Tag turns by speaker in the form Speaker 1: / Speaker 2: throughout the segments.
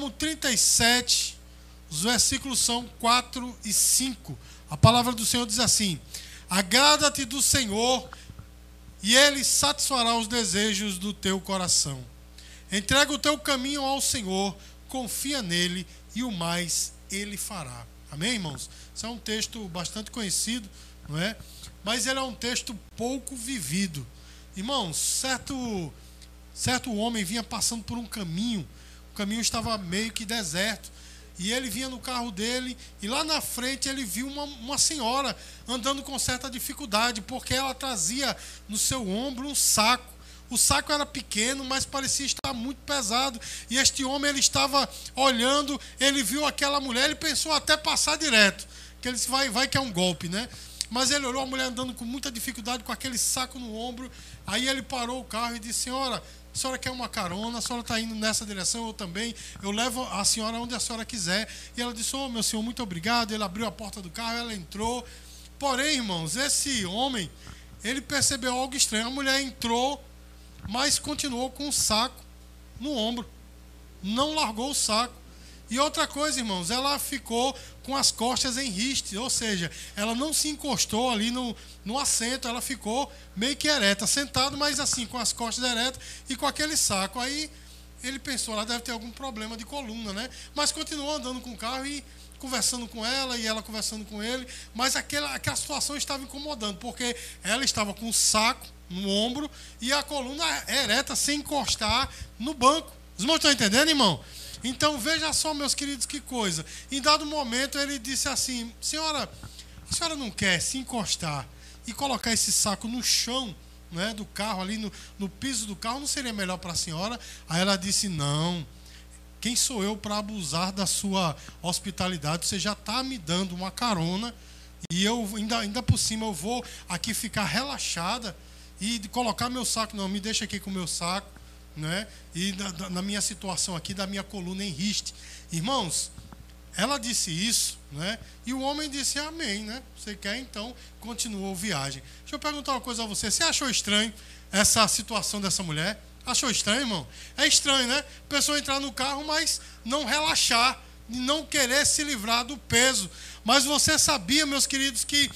Speaker 1: Salmo 37, os versículos são 4 e 5. A palavra do Senhor diz assim: Agrada-te do Senhor, e ele satisfará os desejos do teu coração. Entrega o teu caminho ao Senhor, confia nele, e o mais ele fará. Amém, irmãos? Isso é um texto bastante conhecido, não é? Mas ele é um texto pouco vivido. Irmãos, certo, certo homem vinha passando por um caminho, caminho estava meio que deserto. E ele vinha no carro dele e lá na frente ele viu uma, uma senhora andando com certa dificuldade, porque ela trazia no seu ombro um saco. O saco era pequeno, mas parecia estar muito pesado. E este homem ele estava olhando, ele viu aquela mulher, ele pensou até passar direto, que ele disse, vai, vai que é um golpe, né? Mas ele olhou a mulher andando com muita dificuldade, com aquele saco no ombro. Aí ele parou o carro e disse: Senhora, a senhora quer uma carona, a senhora está indo nessa direção, eu também. Eu levo a senhora onde a senhora quiser. E ela disse: Oh, meu senhor, muito obrigado. Ele abriu a porta do carro, ela entrou. Porém, irmãos, esse homem, ele percebeu algo estranho. A mulher entrou, mas continuou com o saco no ombro. Não largou o saco. E outra coisa, irmãos, ela ficou com as costas em riste, ou seja, ela não se encostou ali no, no assento, ela ficou meio que ereta, sentado, mas assim, com as costas eretas e com aquele saco. Aí ele pensou, ela deve ter algum problema de coluna, né? Mas continuou andando com o carro e conversando com ela e ela conversando com ele, mas aquela, aquela situação estava incomodando, porque ela estava com o saco no ombro e a coluna ereta sem encostar no banco. Os irmãos estão entendendo, irmão? Então veja só, meus queridos, que coisa. Em dado momento ele disse assim: Senhora, a senhora não quer se encostar e colocar esse saco no chão né, do carro, ali no, no piso do carro, não seria melhor para a senhora? Aí ela disse: Não. Quem sou eu para abusar da sua hospitalidade? Você já está me dando uma carona e eu ainda, ainda por cima eu vou aqui ficar relaxada e colocar meu saco. Não, me deixa aqui com o meu saco né? e na, na minha situação aqui, da minha coluna em riste. Irmãos, ela disse isso, né? E o homem disse amém, né? Você quer então? Continuou a viagem. Deixa eu perguntar uma coisa a você. Você achou estranho essa situação dessa mulher? Achou estranho, irmão? É estranho, né? A pessoa entrar no carro, mas não relaxar, não querer se livrar do peso. Mas você sabia, meus queridos, que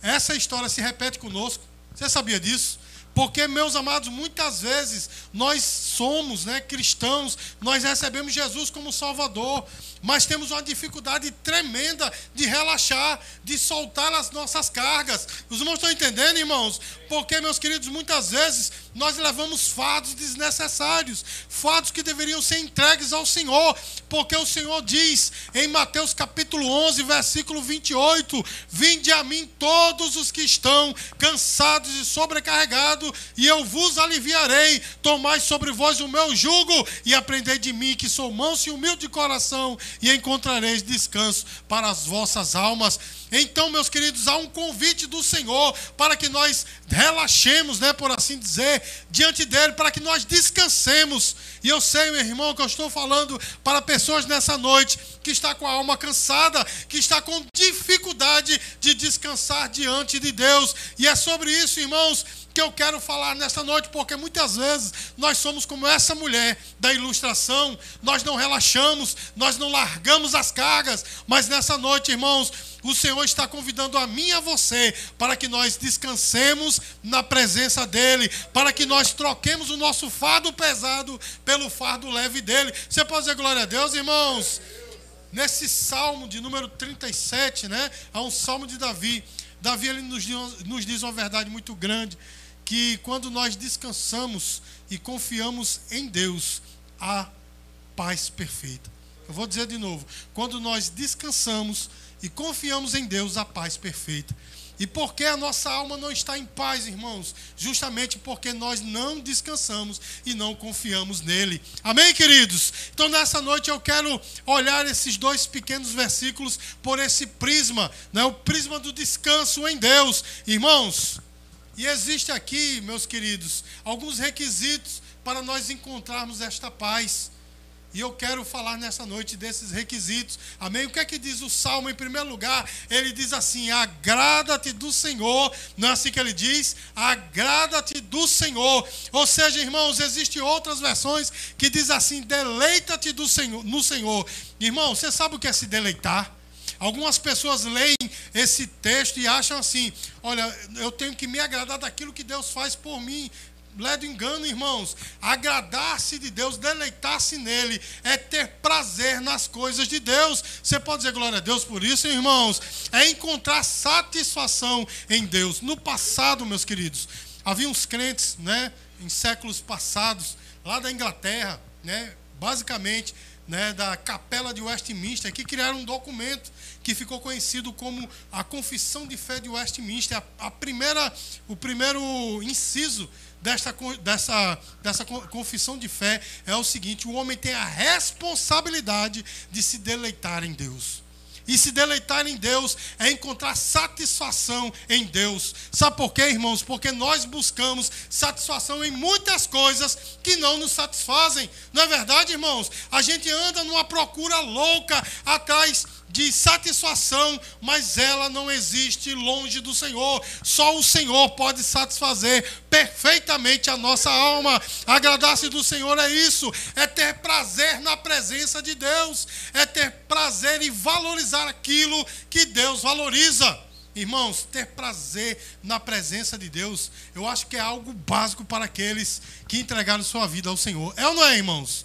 Speaker 1: essa história se repete conosco? Você sabia disso? Porque, meus amados, muitas vezes nós somos né, cristãos, nós recebemos Jesus como Salvador, mas temos uma dificuldade tremenda de relaxar, de soltar as nossas cargas. Os irmãos estão entendendo, irmãos? Porque, meus queridos, muitas vezes nós levamos fardos desnecessários, fardos que deveriam ser entregues ao Senhor, porque o Senhor diz em Mateus capítulo 11, versículo 28: Vinde a mim todos os que estão cansados e sobrecarregados, e eu vos aliviarei. Tomai sobre vós o meu jugo e aprendei de mim, que sou manso e humilde de coração, e encontrareis descanso para as vossas almas. Então, meus queridos, há um convite do Senhor para que nós relaxemos, né, por assim dizer, diante dele, para que nós descansemos. E eu sei, meu irmão, que eu estou falando para pessoas nessa noite que está com a alma cansada, que está com dificuldade de descansar diante de Deus. E é sobre isso, irmãos, que eu quero falar nesta noite, porque muitas vezes nós somos como essa mulher da ilustração, nós não relaxamos, nós não largamos as cargas, mas nessa noite, irmãos, o Senhor está convidando a mim e a você para que nós descansemos na presença dEle, para que nós troquemos o nosso fardo pesado pelo fardo leve dEle. Você pode dizer glória a Deus, irmãos? Nesse salmo de número 37, né? Há um salmo de Davi. Davi ele nos, nos diz uma verdade muito grande que quando nós descansamos e confiamos em Deus, há paz perfeita. Eu vou dizer de novo: quando nós descansamos e confiamos em Deus, há paz perfeita. E por que a nossa alma não está em paz, irmãos? Justamente porque nós não descansamos e não confiamos nele. Amém, queridos? Então, nessa noite eu quero olhar esses dois pequenos versículos por esse prisma, né? o prisma do descanso em Deus. Irmãos, e existe aqui, meus queridos, alguns requisitos para nós encontrarmos esta paz. E eu quero falar nessa noite desses requisitos. Amém? O que é que diz o Salmo em primeiro lugar? Ele diz assim: agrada-te do Senhor. Não é assim que ele diz? Agrada-te do Senhor. Ou seja, irmãos, existem outras versões que diz assim: deleita-te do Senhor, no Senhor. Irmão, você sabe o que é se deleitar? Algumas pessoas leem esse texto e acham assim: olha, eu tenho que me agradar daquilo que Deus faz por mim. Ledo engano, irmãos. Agradar-se de Deus, deleitar-se nele, é ter prazer nas coisas de Deus. Você pode dizer glória a Deus por isso, irmãos? É encontrar satisfação em Deus. No passado, meus queridos, havia uns crentes, né, em séculos passados, lá da Inglaterra, né, basicamente, né, da Capela de Westminster, que criaram um documento que ficou conhecido como a Confissão de Fé de Westminster, a, a primeira, o primeiro inciso desta, dessa, dessa confissão de fé é o seguinte: o homem tem a responsabilidade de se deleitar em Deus. E se deleitar em Deus é encontrar satisfação em Deus. Sabe por quê, irmãos? Porque nós buscamos satisfação em muitas coisas que não nos satisfazem. Não é verdade, irmãos? A gente anda numa procura louca atrás de satisfação, mas ela não existe longe do Senhor. Só o Senhor pode satisfazer perfeitamente a nossa alma. Agradar-se do Senhor é isso, é ter prazer na presença de Deus, é ter prazer e valorizar aquilo que Deus valoriza. Irmãos, ter prazer na presença de Deus, eu acho que é algo básico para aqueles que entregaram sua vida ao Senhor. É ou não é, irmãos?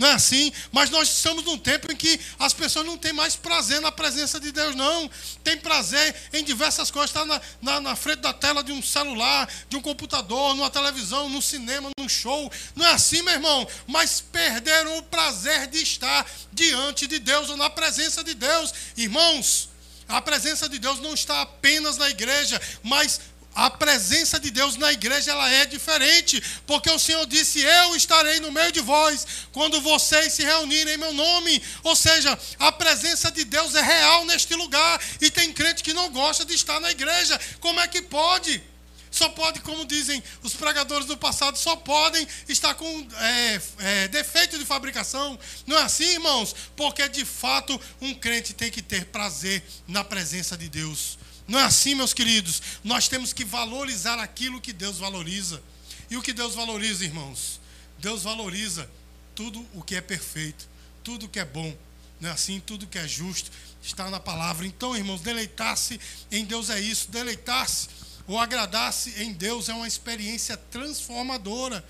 Speaker 1: Não é assim? Mas nós estamos num tempo em que as pessoas não têm mais prazer na presença de Deus, não. Tem prazer em diversas coisas. Está na, na, na, frente da tela de um celular, de um computador, numa televisão, num cinema, num show. Não é assim, meu irmão? Mas perderam o prazer de estar diante de Deus ou na presença de Deus. Irmãos, a presença de Deus não está apenas na igreja, mas a presença de Deus na igreja ela é diferente, porque o Senhor disse: Eu estarei no meio de vós quando vocês se reunirem em meu nome. Ou seja, a presença de Deus é real neste lugar. E tem crente que não gosta de estar na igreja. Como é que pode? Só pode, como dizem os pregadores do passado, só podem estar com é, é, defeito de fabricação. Não é assim, irmãos? Porque de fato um crente tem que ter prazer na presença de Deus. Não é assim, meus queridos. Nós temos que valorizar aquilo que Deus valoriza. E o que Deus valoriza, irmãos? Deus valoriza tudo o que é perfeito, tudo o que é bom. Não é assim? Tudo que é justo está na palavra. Então, irmãos, deleitar-se em Deus é isso. Deleitar-se ou agradar-se em Deus é uma experiência transformadora.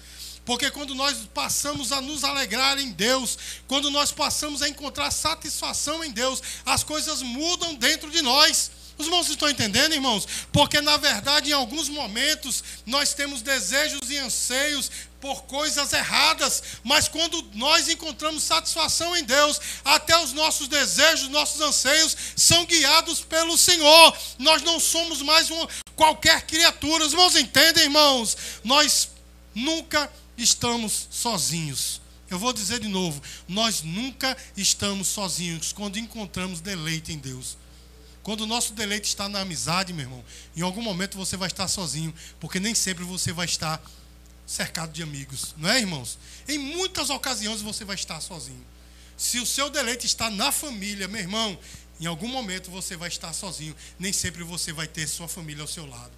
Speaker 1: Porque quando nós passamos a nos alegrar em Deus, quando nós passamos a encontrar satisfação em Deus, as coisas mudam dentro de nós. Os irmãos estão entendendo, irmãos? Porque, na verdade, em alguns momentos, nós temos desejos e anseios por coisas erradas, mas quando nós encontramos satisfação em Deus, até os nossos desejos, nossos anseios são guiados pelo Senhor. Nós não somos mais uma, qualquer criatura. Os irmãos entendem, irmãos? Nós nunca estamos sozinhos. Eu vou dizer de novo: nós nunca estamos sozinhos quando encontramos deleite em Deus. Quando o nosso deleite está na amizade, meu irmão, em algum momento você vai estar sozinho, porque nem sempre você vai estar cercado de amigos, não é, irmãos? Em muitas ocasiões você vai estar sozinho. Se o seu deleite está na família, meu irmão, em algum momento você vai estar sozinho, nem sempre você vai ter sua família ao seu lado.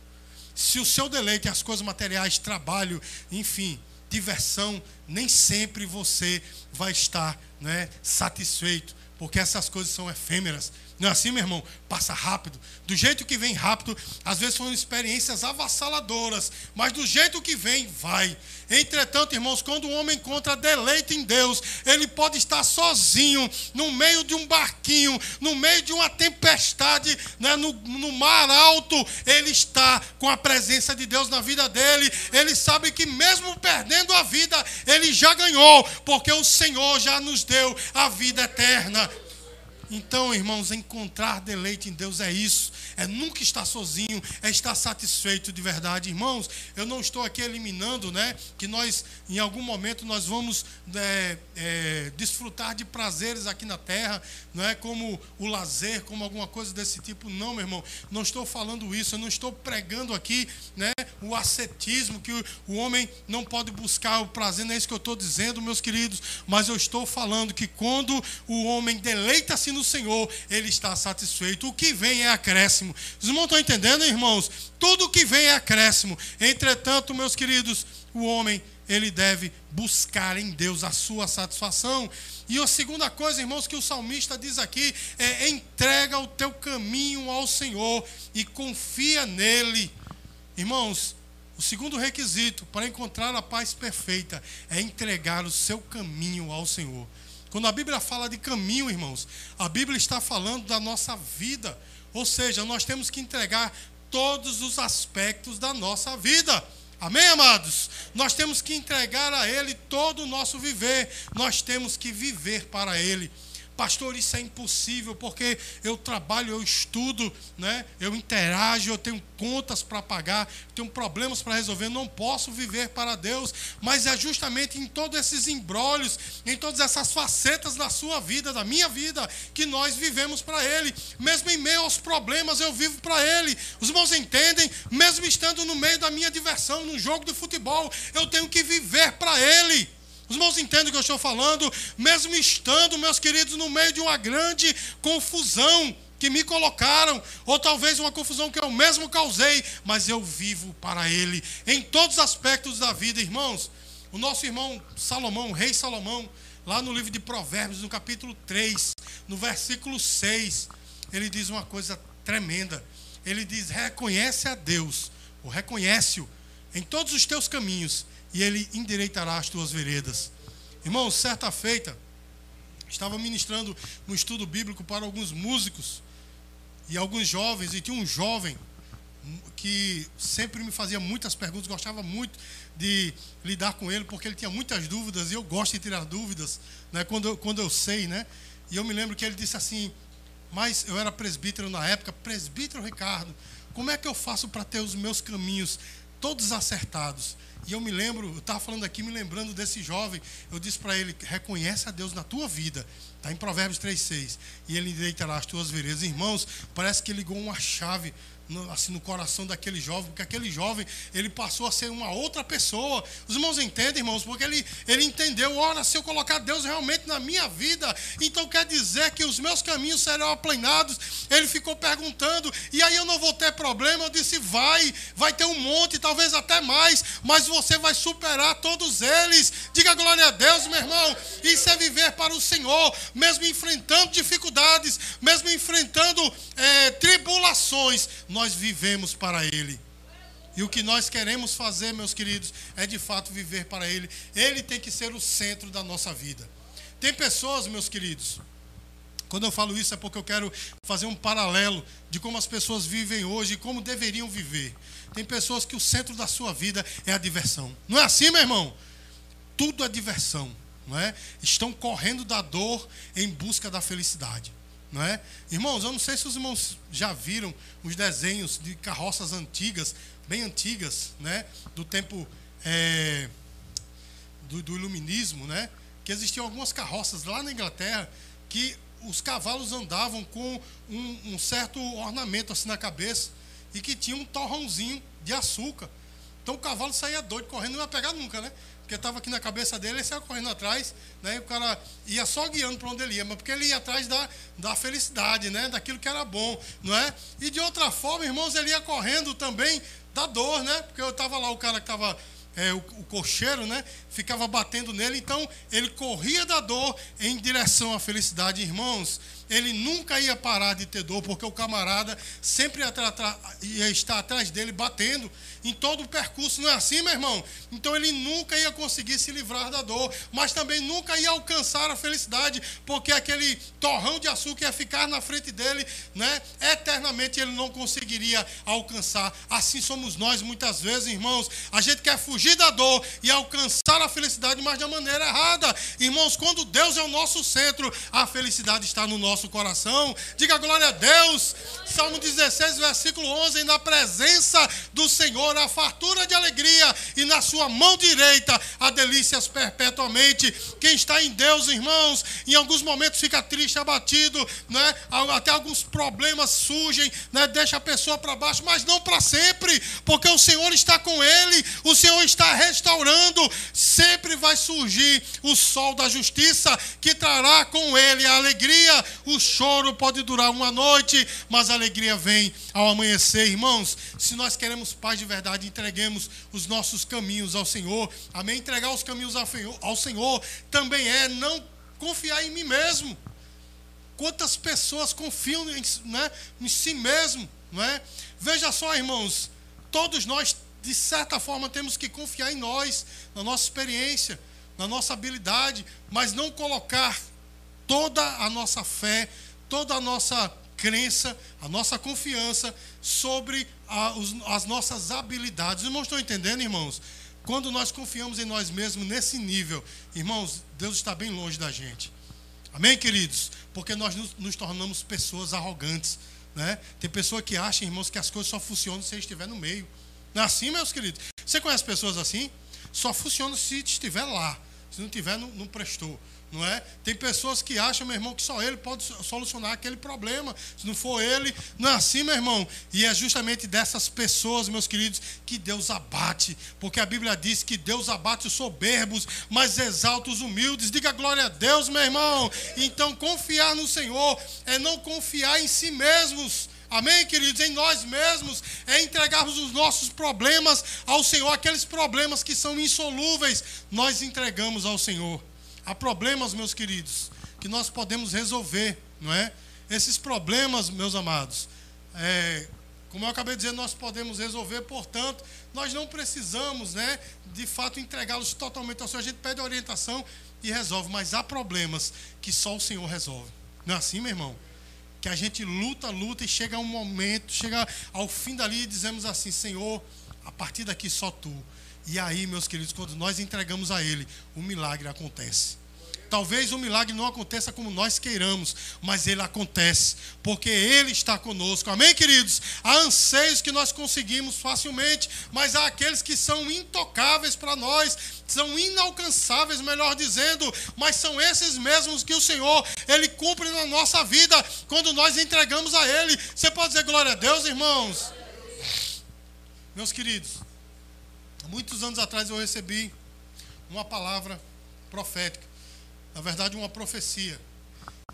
Speaker 1: Se o seu deleite é as coisas materiais, trabalho, enfim, diversão, nem sempre você vai estar né, satisfeito, porque essas coisas são efêmeras. Não é assim, meu irmão? Passa rápido. Do jeito que vem rápido, às vezes são experiências avassaladoras, mas do jeito que vem, vai. Entretanto, irmãos, quando o homem encontra deleite em Deus, ele pode estar sozinho, no meio de um barquinho, no meio de uma tempestade, né, no, no mar alto, ele está com a presença de Deus na vida dele. Ele sabe que, mesmo perdendo a vida, ele já ganhou, porque o Senhor já nos deu a vida eterna. Então, irmãos, encontrar deleite em Deus é isso, é nunca estar sozinho, é estar satisfeito de verdade. Irmãos, eu não estou aqui eliminando, né, que nós, em algum momento, nós vamos é, é, desfrutar de prazeres aqui na terra, não é como o lazer, como alguma coisa desse tipo. Não, meu irmão, não estou falando isso, eu não estou pregando aqui, né, o ascetismo, que o, o homem não pode buscar o prazer, não é isso que eu estou dizendo, meus queridos, mas eu estou falando que quando o homem deleita-se no Senhor, ele está satisfeito. O que vem é acréscimo. Os irmãos estão entendendo, irmãos? Tudo o que vem é acréscimo. Entretanto, meus queridos, o homem ele deve buscar em Deus a sua satisfação. E a segunda coisa, irmãos, que o salmista diz aqui é: entrega o teu caminho ao Senhor e confia nele. Irmãos, o segundo requisito para encontrar a paz perfeita é entregar o seu caminho ao Senhor. Quando a Bíblia fala de caminho, irmãos, a Bíblia está falando da nossa vida. Ou seja, nós temos que entregar todos os aspectos da nossa vida. Amém, amados? Nós temos que entregar a Ele todo o nosso viver. Nós temos que viver para Ele. Pastor, isso é impossível porque eu trabalho, eu estudo, né? eu interajo, eu tenho contas para pagar, tenho problemas para resolver, não posso viver para Deus. Mas é justamente em todos esses embrólios, em todas essas facetas da sua vida, da minha vida, que nós vivemos para Ele. Mesmo em meio aos problemas, eu vivo para Ele. Os irmãos entendem? Mesmo estando no meio da minha diversão, no jogo de futebol, eu tenho que viver para Ele. Os irmãos entendem o que eu estou falando? Mesmo estando, meus queridos, no meio de uma grande confusão que me colocaram, ou talvez uma confusão que eu mesmo causei, mas eu vivo para Ele em todos os aspectos da vida, irmãos. O nosso irmão Salomão, o rei Salomão, lá no livro de Provérbios, no capítulo 3, no versículo 6, ele diz uma coisa tremenda. Ele diz: reconhece a Deus, ou reconhece-o em todos os teus caminhos, e ele endireitará as tuas veredas. Irmãos, certa feita, estava ministrando um estudo bíblico para alguns músicos e alguns jovens, e tinha um jovem que sempre me fazia muitas perguntas, gostava muito de lidar com ele, porque ele tinha muitas dúvidas, e eu gosto de tirar dúvidas, né, quando, eu, quando eu sei, né? E eu me lembro que ele disse assim, mas eu era presbítero na época, presbítero Ricardo, como é que eu faço para ter os meus caminhos todos acertados? E eu me lembro, eu estava falando aqui, me lembrando desse jovem, eu disse para ele: reconhece a Deus na tua vida. Está em Provérbios 3,6. E ele endireitará as tuas veredas. Irmãos, parece que ligou uma chave no, assim, no coração daquele jovem, porque aquele jovem, ele passou a ser uma outra pessoa. Os irmãos entendem, irmãos, porque ele, ele entendeu, ora, se eu colocar Deus realmente na minha vida, então quer dizer que os meus caminhos serão aplanados. Ele ficou perguntando, e aí eu não vou ter problema. Eu disse, vai, vai ter um monte, talvez até mais, mas você vai superar todos eles. Diga glória a Deus, meu irmão. Isso é viver para o Senhor, mesmo enfrentando dificuldades, mesmo enfrentando é, tribulações, nós vivemos para Ele. E o que nós queremos fazer, meus queridos, é de fato viver para Ele. Ele tem que ser o centro da nossa vida. Tem pessoas, meus queridos, quando eu falo isso é porque eu quero fazer um paralelo de como as pessoas vivem hoje e como deveriam viver. Tem pessoas que o centro da sua vida é a diversão. Não é assim, meu irmão? Tudo é diversão, não é? Estão correndo da dor em busca da felicidade. Não é? Irmãos, eu não sei se os irmãos já viram os desenhos de carroças antigas, bem antigas, né? do tempo é, do, do, iluminismo, né? que existiam algumas carroças lá na Inglaterra que os cavalos andavam com um, um certo ornamento assim na cabeça e que tinha um torrãozinho de açúcar. Então o cavalo saía doido, correndo, não ia pegar nunca, né? Porque estava aqui na cabeça dele, ele saia correndo atrás, né? E o cara ia só guiando para onde ele ia, mas porque ele ia atrás da, da felicidade, né? Daquilo que era bom, não é? E de outra forma, irmãos, ele ia correndo também da dor, né? Porque eu estava lá, o cara que estava é, o, o cocheiro, né? Ficava batendo nele, então ele corria da dor em direção à felicidade, irmãos ele nunca ia parar de ter dor, porque o camarada sempre ia, ia, estar atrás dele, batendo em todo o percurso. Não é assim, meu irmão? Então ele nunca ia conseguir se livrar da dor, mas também nunca ia alcançar a felicidade, porque aquele torrão de açúcar ia ficar na frente dele, né? Eternamente ele não conseguiria alcançar. Assim somos nós muitas vezes, irmãos. A gente quer fugir da dor e alcançar a felicidade, mas da maneira errada. Irmãos, quando Deus é o nosso centro, a felicidade está no nosso coração. Diga glória a Deus. Salmo 16, versículo 11: Na presença do Senhor há fartura de alegria, e na sua mão direita há delícias perpetuamente. Quem está em Deus, irmãos, em alguns momentos fica triste, abatido, né? até alguns problemas surgem, né? deixa a pessoa para baixo, mas não para sempre, porque o Senhor está com ele, o Senhor está restaurando. Sempre vai surgir o sol da justiça que trará com ele a alegria. O choro pode durar uma noite, mas a alegria vem ao amanhecer, irmãos. Se nós queremos paz de verdade, entreguemos os nossos caminhos ao Senhor. Amém? Entregar os caminhos ao Senhor também é não confiar em mim mesmo. Quantas pessoas confiam em, né, em si mesmo, não é? Veja só, irmãos, todos nós de certa forma temos que confiar em nós, na nossa experiência, na nossa habilidade, mas não colocar toda a nossa fé, toda a nossa crença, a nossa confiança sobre as nossas habilidades. Irmãos, estão entendendo, irmãos? Quando nós confiamos em nós mesmos nesse nível, irmãos, Deus está bem longe da gente. Amém, queridos? Porque nós nos, tornamos pessoas arrogantes. Né? Tem pessoa que acha, irmãos, que as coisas só funcionam se estiver no meio. Não é assim, meus queridos? Você conhece pessoas assim? Só funciona se estiver lá. Se não tiver, não, não prestou. Não é? Tem pessoas que acham, meu irmão, que só ele pode solucionar aquele problema. Se não for ele, não é assim, meu irmão. E é justamente dessas pessoas, meus queridos, que Deus abate. Porque a Bíblia diz que Deus abate os soberbos, mas exalta os humildes. Diga glória a Deus, meu irmão. Então, confiar no Senhor é não confiar em si mesmos. Amém, queridos? Em nós mesmos, é entregarmos os nossos problemas ao Senhor, aqueles problemas que são insolúveis, nós entregamos ao Senhor. Há problemas, meus queridos, que nós podemos resolver, não é? Esses problemas, meus amados, é, como eu acabei de dizer, nós podemos resolver, portanto, nós não precisamos, né, de fato, entregá-los totalmente ao Senhor. A gente pede orientação e resolve, mas há problemas que só o Senhor resolve. Não é assim, meu irmão? Que a gente luta, luta e chega um momento, chega ao fim dali e dizemos assim: Senhor, a partir daqui só tu. E aí, meus queridos, quando nós entregamos a Ele, o milagre acontece. Talvez o milagre não aconteça como nós queiramos, mas ele acontece, porque ele está conosco. Amém, queridos? Há anseios que nós conseguimos facilmente, mas há aqueles que são intocáveis para nós, são inalcançáveis, melhor dizendo, mas são esses mesmos que o Senhor, ele cumpre na nossa vida quando nós entregamos a ele. Você pode dizer glória a Deus, irmãos? Meus queridos, muitos anos atrás eu recebi uma palavra profética na verdade, uma profecia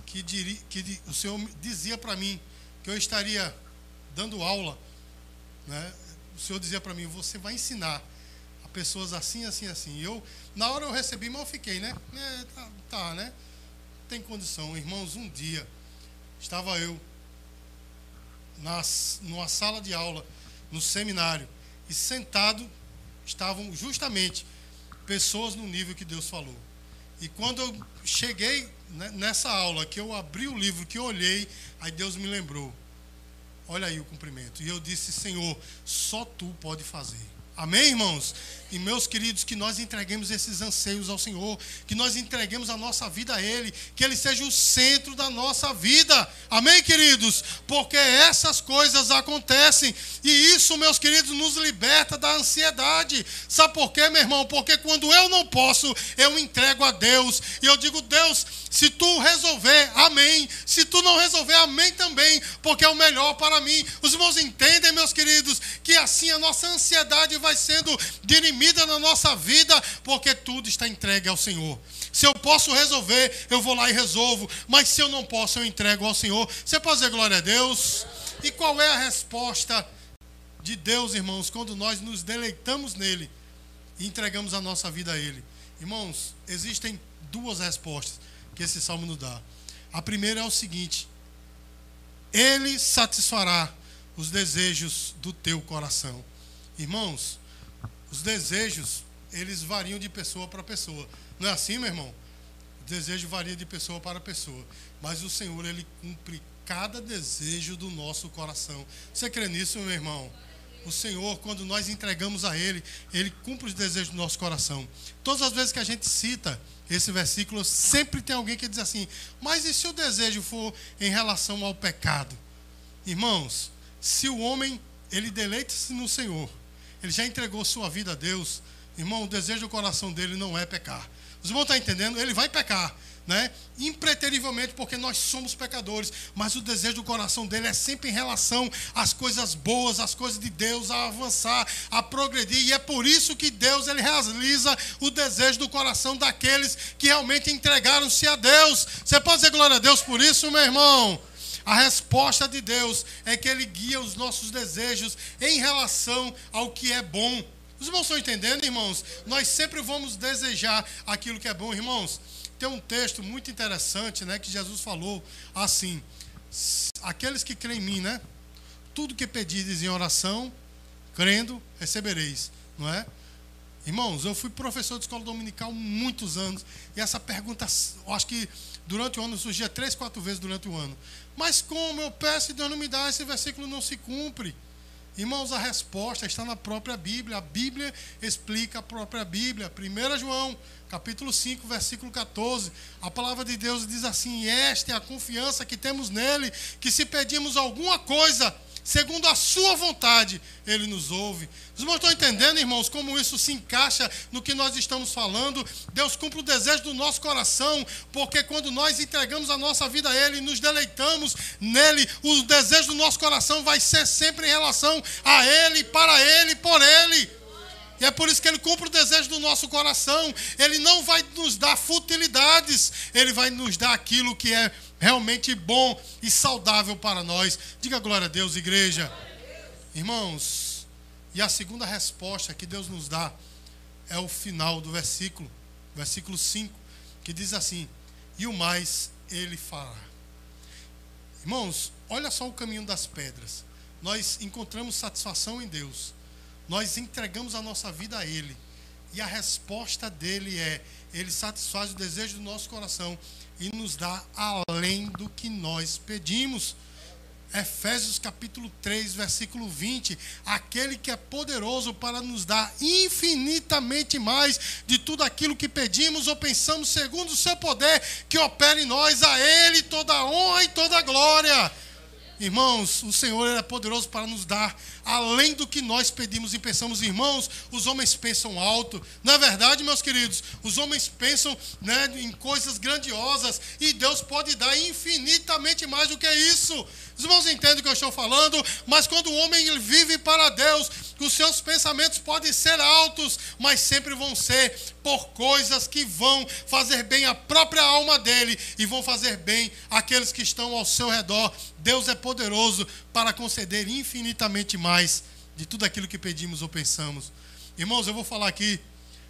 Speaker 1: que, que o Senhor dizia para mim que eu estaria dando aula. Né? O Senhor dizia para mim: você vai ensinar a pessoas assim, assim, assim. E eu, na hora eu recebi, mas eu fiquei, né? É, tá, tá, né? Tem condição. Irmãos, um dia estava eu nas, numa sala de aula, no seminário, e sentado estavam justamente pessoas no nível que Deus falou. E quando eu cheguei nessa aula, que eu abri o livro, que eu olhei, aí Deus me lembrou. Olha aí o cumprimento. E eu disse, Senhor, só tu pode fazer. Amém, irmãos? E meus queridos, que nós entreguemos esses anseios ao Senhor, que nós entreguemos a nossa vida a Ele, que Ele seja o centro da nossa vida. Amém, queridos? Porque essas coisas acontecem. E isso, meus queridos, nos liberta da ansiedade. Sabe por quê, meu irmão? Porque quando eu não posso, eu entrego a Deus. E eu digo, Deus, se tu resolver, amém. Se tu não resolver, amém também, porque é o melhor para mim. Os irmãos entendem, meus queridos, que assim a nossa ansiedade vai sendo dirimida redimida na nossa vida, porque tudo está entregue ao Senhor. Se eu posso resolver, eu vou lá e resolvo, mas se eu não posso, eu entrego ao Senhor. Você pode dizer glória a Deus? E qual é a resposta de Deus, irmãos, quando nós nos deleitamos nele e entregamos a nossa vida a ele? Irmãos, existem duas respostas que esse salmo nos dá. A primeira é o seguinte: Ele satisfará os desejos do teu coração. Irmãos, os desejos, eles variam de pessoa para pessoa. Não é assim, meu irmão? O desejo varia de pessoa para pessoa. Mas o Senhor, ele cumpre cada desejo do nosso coração. Você crê nisso, meu irmão? o Senhor, quando nós entregamos a Ele, Ele cumpre os desejos do nosso coração. Todas as vezes que a gente cita esse versículo, sempre tem alguém que diz assim: Mas e se o desejo for em relação ao pecado? Irmãos, se o homem ele deleita-se no Senhor, ele já entregou sua vida a Deus, irmão, o desejo do coração dele não é pecar. Os irmãos estão entendendo? Ele vai pecar, né? Impreterivelmente, porque nós somos pecadores, mas o desejo do coração dele é sempre em relação às coisas boas, às coisas de Deus, a avançar, a progredir, e é por isso que Deus ele realiza o desejo do coração daqueles que realmente entregaram-se a Deus. Você pode dizer glória a Deus por isso, meu irmão? A resposta de Deus é que Ele guia os nossos desejos em relação ao que é bom. Os irmãos estão entendendo, irmãos? Nós sempre vamos desejar aquilo que é bom, irmãos. Tem um texto muito interessante, né, que Jesus falou assim: aqueles que creem em mim, né? Tudo que pedires em oração, crendo, recebereis, não é? Irmãos, eu fui professor de escola dominical muitos anos, e essa pergunta, eu acho que durante o ano surgia três, quatro vezes durante o ano. Mas como eu peço e Deus não me dá, esse versículo não se cumpre. Irmãos, a resposta está na própria Bíblia. A Bíblia explica a própria Bíblia. 1 João, capítulo 5, versículo 14. A palavra de Deus diz assim: Esta é a confiança que temos nele, que se pedimos alguma coisa segundo a sua vontade, ele nos ouve. Os irmãos estão entendendo, irmãos, como isso se encaixa no que nós estamos falando? Deus cumpre o desejo do nosso coração, porque quando nós entregamos a nossa vida a Ele nos deleitamos nele, o desejo do nosso coração vai ser sempre em relação a Ele, para Ele, por Ele. E é por isso que ele cumpre o desejo do nosso coração. Ele não vai nos dar futilidades, ele vai nos dar aquilo que é realmente bom e saudável para nós. Diga glória a Deus, igreja. Irmãos, e a segunda resposta que Deus nos dá é o final do versículo, versículo 5, que diz assim: E o mais ele fará. Irmãos, olha só o caminho das pedras. Nós encontramos satisfação em Deus nós entregamos a nossa vida a Ele. E a resposta dele é: Ele satisfaz o desejo do nosso coração e nos dá além do que nós pedimos. Efésios capítulo 3, versículo 20: Aquele que é poderoso para nos dar infinitamente mais de tudo aquilo que pedimos ou pensamos, segundo o seu poder que opera em nós, a Ele toda a honra e toda a glória. Irmãos, o Senhor é poderoso para nos dar além do que nós pedimos e pensamos, irmãos. Os homens pensam alto, não é verdade, meus queridos? Os homens pensam né, em coisas grandiosas e Deus pode dar infinitamente mais do que isso. Os irmãos entendem o que eu estou falando, mas quando o homem vive para Deus, os seus pensamentos podem ser altos, mas sempre vão ser por coisas que vão fazer bem à própria alma dele e vão fazer bem àqueles que estão ao seu redor. Deus é poderoso para conceder infinitamente mais de tudo aquilo que pedimos ou pensamos. Irmãos, eu vou falar aqui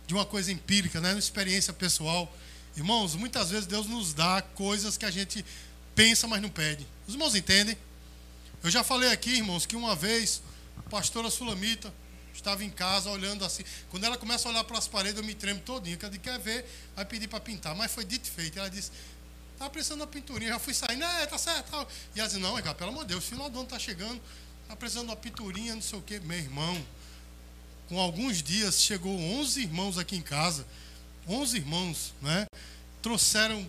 Speaker 1: de uma coisa empírica, né, uma experiência pessoal. Irmãos, muitas vezes Deus nos dá coisas que a gente pensa, mas não pede. Os irmãos entendem? Eu já falei aqui, irmãos, que uma vez a pastora Sulamita estava em casa olhando assim. Quando ela começa a olhar para as paredes, eu me tremo todinho. Que quer ver, vai pedir para pintar. Mas foi dito e feito. Ela disse, estava precisando de uma pinturinha. Já fui saindo, é, tá certo. E ela disse, não, cara, pelo amor de Deus, o final do ano está chegando. Está precisando de uma pinturinha, não sei o quê. Meu irmão, com alguns dias, chegou 11 irmãos aqui em casa. 11 irmãos, né? Trouxeram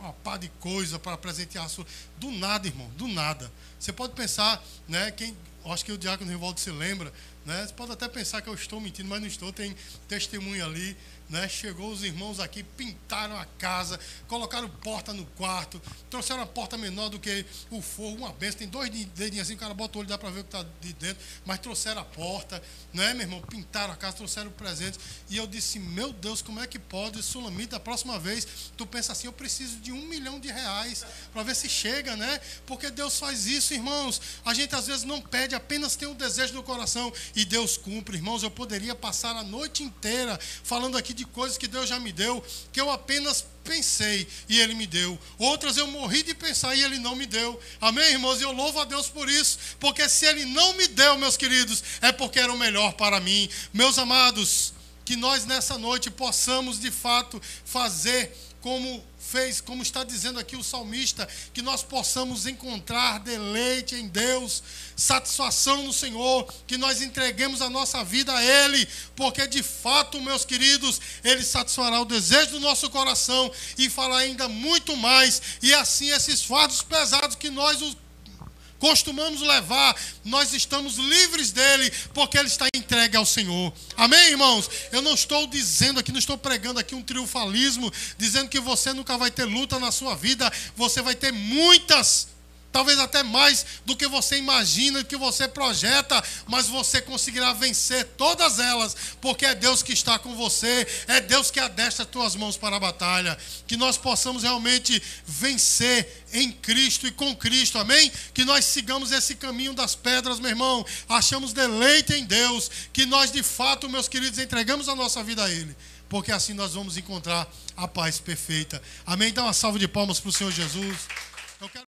Speaker 1: uma pá de coisa para presentear a sua. Do nada, irmão, do nada. Você pode pensar, né? Quem, acho que o Diácono Rivaldo se lembra, né? Você pode até pensar que eu estou mentindo, mas não estou. Tem testemunha ali né? Chegou os irmãos aqui, pintaram a casa, colocaram porta no quarto, trouxeram a porta menor do que o forro, uma benção, tem dois dedinhos assim, o cara bota o olho, dá para ver o que está de dentro, mas trouxeram a porta, né, meu irmão? Pintaram a casa, trouxeram presentes. E eu disse, meu Deus, como é que pode, Sulamita, da próxima vez, tu pensa assim, eu preciso de um milhão de reais para ver se chega, né? Porque Deus faz isso, irmãos. A gente às vezes não pede, apenas tem um desejo no coração e Deus cumpre, irmãos. Eu poderia passar a noite inteira falando aqui de coisas que Deus já me deu, que eu apenas pensei e Ele me deu. Outras eu morri de pensar e Ele não me deu. Amém, irmãos? E eu louvo a Deus por isso, porque se Ele não me deu, meus queridos, é porque era o melhor para mim. Meus amados, que nós nessa noite possamos de fato fazer como fez, como está dizendo aqui o salmista, que nós possamos encontrar deleite em Deus, satisfação no Senhor, que nós entreguemos a nossa vida a Ele, porque de fato, meus queridos, Ele satisfará o desejo do nosso coração e fará ainda muito mais, e assim esses fardos pesados que nós costumamos levar, nós estamos livres dele, porque ele está entregue ao Senhor. Amém, irmãos? Eu não estou dizendo aqui, não estou pregando aqui um triunfalismo, dizendo que você nunca vai ter luta na sua vida, você vai ter muitas talvez até mais do que você imagina, do que você projeta, mas você conseguirá vencer todas elas, porque é Deus que está com você, é Deus que adestra as tuas mãos para a batalha. Que nós possamos realmente vencer em Cristo e com Cristo, amém? Que nós sigamos esse caminho das pedras, meu irmão, achamos deleite em Deus, que nós de fato, meus queridos, entregamos a nossa vida a Ele porque assim nós vamos encontrar a paz perfeita. Amém? Dá uma salva de palmas para o Senhor Jesus. Eu quero...